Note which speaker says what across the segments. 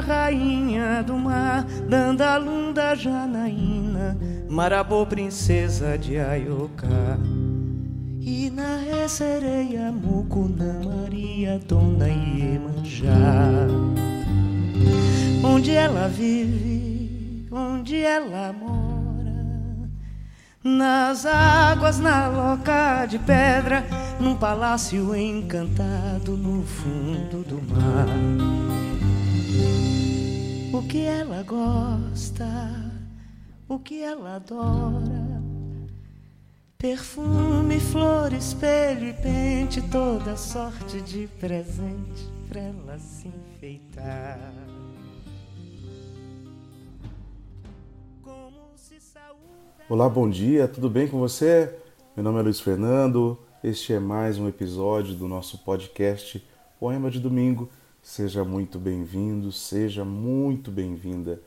Speaker 1: Rainha do mar, Dandalunda, Janaína, Marabô, princesa de Ayoká. E na sereia, Mucuna, Maria, Dona Iemanjá. Onde ela vive, onde ela mora, nas águas, na loca de pedra, num palácio encantado no fundo do mar. O que ela gosta, o que ela adora. Perfume, flor, espelho e pente, toda sorte de presente pra ela se enfeitar.
Speaker 2: Olá, bom dia, tudo bem com você? Meu nome é Luiz Fernando, este é mais um episódio do nosso podcast Poema de Domingo. Seja muito bem-vindo, seja muito bem-vinda.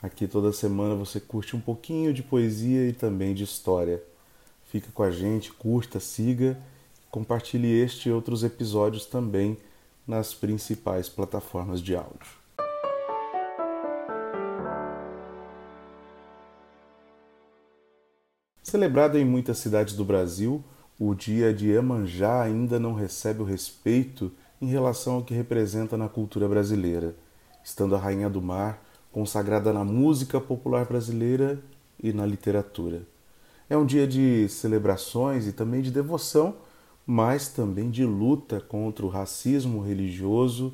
Speaker 2: Aqui toda semana você curte um pouquinho de poesia e também de história. Fica com a gente, curta, siga, compartilhe este e outros episódios também nas principais plataformas de áudio. Celebrado em muitas cidades do Brasil, o dia de Iemanjá ainda não recebe o respeito em relação ao que representa na cultura brasileira, estando a Rainha do Mar consagrada na música popular brasileira e na literatura. É um dia de celebrações e também de devoção, mas também de luta contra o racismo religioso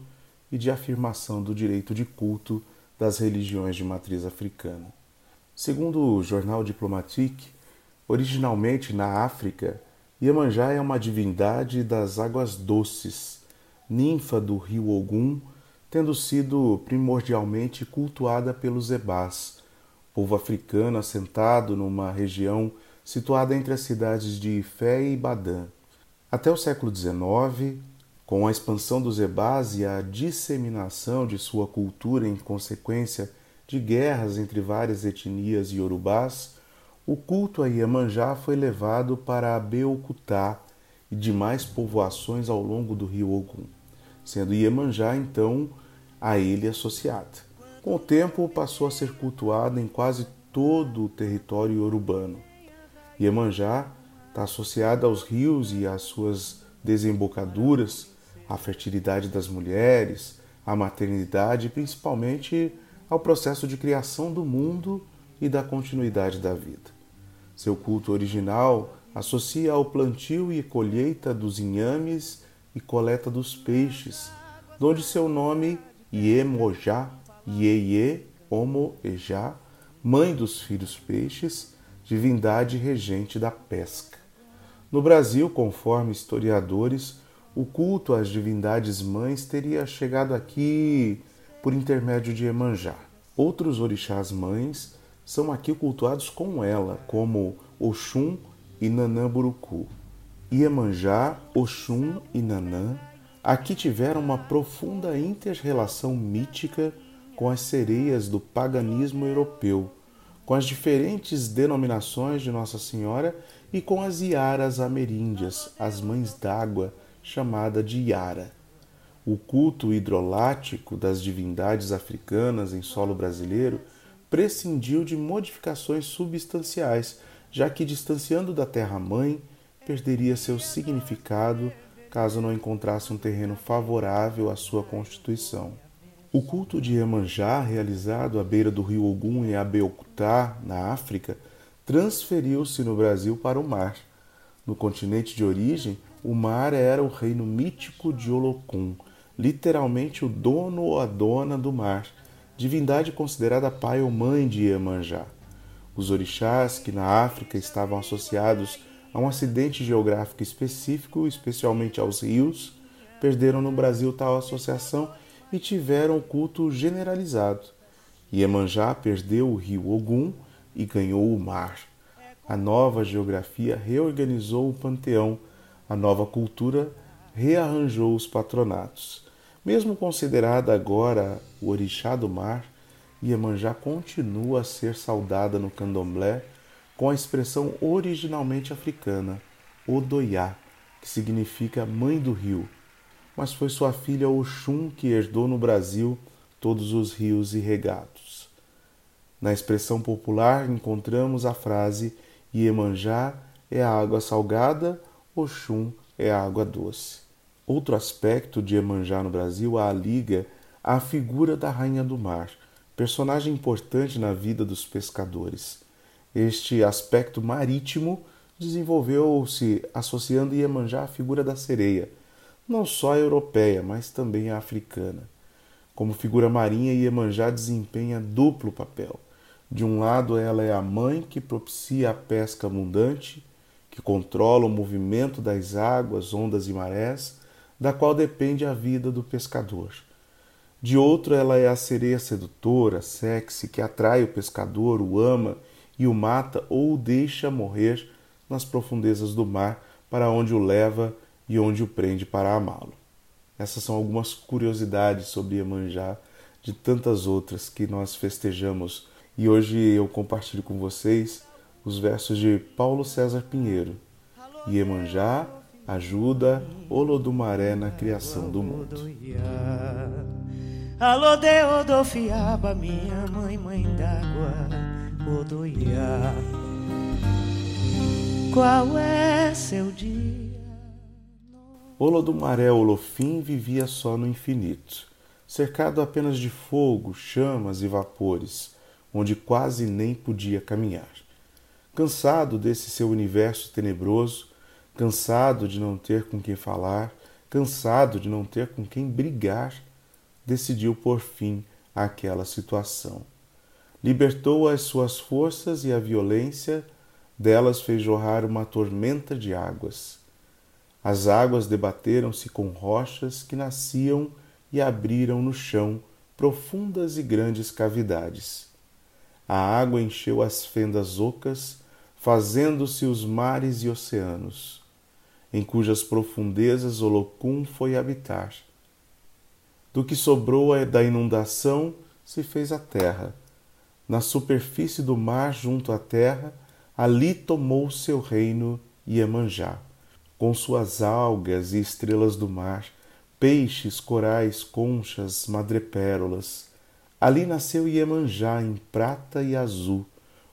Speaker 2: e de afirmação do direito de culto das religiões de matriz africana. Segundo o jornal Diplomatique, Originalmente na África, Iemanjá é uma divindade das águas doces, ninfa do rio Ogum, tendo sido primordialmente cultuada pelos Ebás, povo africano assentado numa região situada entre as cidades de Ifé e Badã. Até o século XIX, com a expansão dos Ebás e a disseminação de sua cultura em consequência de guerras entre várias etnias iorubás, o culto a Iemanjá foi levado para Abeokutá e demais povoações ao longo do rio Ogum, sendo Iemanjá então a ele associada. Com o tempo passou a ser cultuada em quase todo o território urbano. Iemanjá está associada aos rios e às suas desembocaduras, à fertilidade das mulheres, à maternidade e principalmente ao processo de criação do mundo e da continuidade da vida. Seu culto original associa ao plantio e colheita dos inhames e coleta dos peixes, donde seu nome Iemojá, Ieye, Homo Ejá, mãe dos filhos peixes, divindade regente da pesca. No Brasil, conforme historiadores, o culto às divindades mães teria chegado aqui por intermédio de Emanjá. Outros orixás mães são aqui cultuados com ela, como Oxum e Nanã Burucu. Iemanjá, Oxum e Nanã aqui tiveram uma profunda inter-relação mítica com as sereias do paganismo europeu, com as diferentes denominações de Nossa Senhora e com as iaras ameríndias, as mães d'água, chamada de Iara. O culto hidrolático das divindades africanas em solo brasileiro prescindiu de modificações substanciais, já que, distanciando da terra-mãe, perderia seu significado caso não encontrasse um terreno favorável à sua constituição. O culto de Iemanjá, realizado à beira do rio Ogum em Abeokuta, na África, transferiu-se no Brasil para o mar. No continente de origem, o mar era o reino mítico de Olocum, literalmente o dono ou a dona do mar, divindade considerada pai ou mãe de Iemanjá. Os orixás, que na África estavam associados a um acidente geográfico específico, especialmente aos rios, perderam no Brasil tal associação e tiveram culto generalizado. Iemanjá perdeu o rio Ogum e ganhou o mar. A nova geografia reorganizou o panteão, a nova cultura rearranjou os patronatos. Mesmo considerada agora o orixá do mar, Iemanjá continua a ser saudada no candomblé com a expressão originalmente africana, Odoiá, que significa mãe do rio, mas foi sua filha Oxum que herdou no Brasil todos os rios irregados. Na expressão popular encontramos a frase Iemanjá é a água salgada, Oxum é a água doce. Outro aspecto de Iemanjá no Brasil a liga à figura da Rainha do Mar, personagem importante na vida dos pescadores. Este aspecto marítimo desenvolveu-se associando Iemanjá à figura da sereia, não só europeia, mas também africana. Como figura marinha, Iemanjá desempenha duplo papel. De um lado, ela é a mãe que propicia a pesca abundante, que controla o movimento das águas, ondas e marés, da qual depende a vida do pescador. De outro, ela é a sereia sedutora, sexy, que atrai o pescador, o ama e o mata ou o deixa morrer nas profundezas do mar, para onde o leva e onde o prende para amá-lo. Essas são algumas curiosidades sobre Iemanjá, de tantas outras que nós festejamos e hoje eu compartilho com vocês os versos de Paulo César Pinheiro. Iemanjá ajuda Olodumaré na criação do mundo.
Speaker 1: Alô, Deodofiaba, minha mãe, mãe d'água, Odoiá. Qual é seu dia?
Speaker 2: Olodumaré Olofim vivia só no infinito, cercado apenas de fogo, chamas e vapores onde quase nem podia caminhar. Cansado desse seu universo tenebroso, cansado de não ter com quem falar, cansado de não ter com quem brigar, decidiu por fim àquela situação. Libertou as suas forças e a violência delas fez jorrar uma tormenta de águas. As águas debateram-se com rochas que nasciam e abriram no chão profundas e grandes cavidades. A água encheu as fendas ocas, fazendo-se os mares e oceanos, em cujas profundezas Olocum foi habitar. Do que sobrou da inundação se fez a terra. Na superfície do mar, junto à terra, ali tomou seu reino Iemanjá, com suas algas e estrelas do mar, peixes, corais, conchas, madrepérolas, Ali nasceu Iemanjá em prata e azul,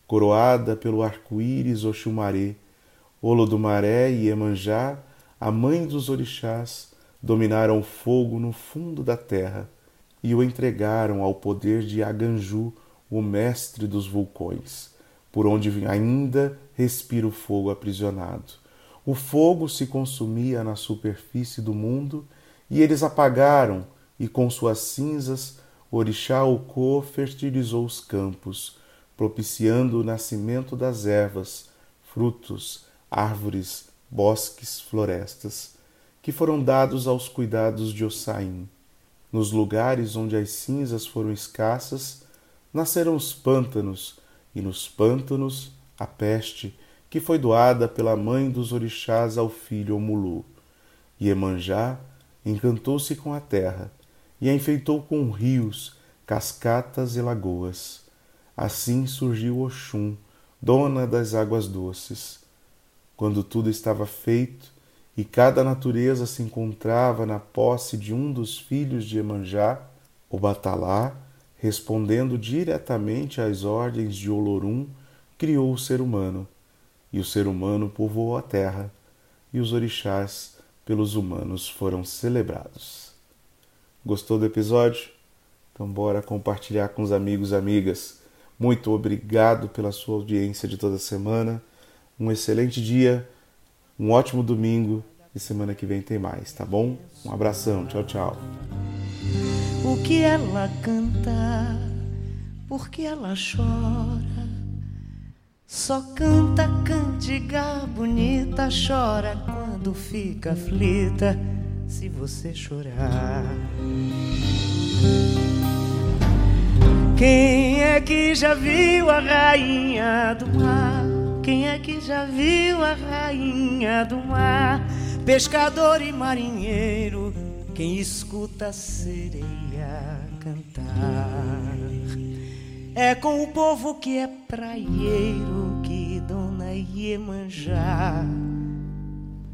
Speaker 2: coroada pelo arco-íris Oxumaré, Olodumaré e Iemanjá, a mãe dos orixás, dominaram o fogo no fundo da terra e o entregaram ao poder de Aganju, o mestre dos vulcões, por onde ainda respira o fogo aprisionado. O fogo se consumia na superfície do mundo e eles apagaram, e com suas cinzas orixá Ukô fertilizou os campos, propiciando o nascimento das ervas, frutos, árvores, bosques, florestas, que foram dados aos cuidados de Ossain. Nos lugares onde as cinzas foram escassas, nasceram os pântanos, e nos pântanos a peste, que foi doada pela mãe dos orixás ao filho Omulu. Iemanjá encantou-se com a terra, e a enfeitou com rios, cascatas e lagoas. Assim surgiu Oxum, dona das águas doces. Quando tudo estava feito e cada natureza se encontrava na posse de um dos filhos de Emanjá, o Batalá, respondendo diretamente às ordens de Olorum, criou o ser humano, e o ser humano povoou a terra, e os orixás pelos humanos foram celebrados. Gostou do episódio? Então bora compartilhar com os amigos e amigas. Muito obrigado pela sua audiência de toda semana. Um excelente dia, um ótimo domingo e semana que vem tem mais, tá bom? Um abração, tchau, tchau.
Speaker 1: O que ela canta, porque ela chora. Só canta cantiga bonita, chora quando fica aflita se você chorar. Quem é que já viu a rainha do mar? Quem é que já viu a rainha do mar? Pescador e marinheiro, quem escuta a sereia cantar. É com o povo que é praieiro que Dona Iemanjá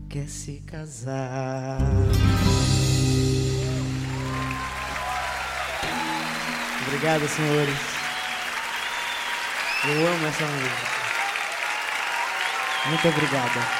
Speaker 1: quer se casar. Obrigado, senhores. Eu amo essa música. Muito obrigada.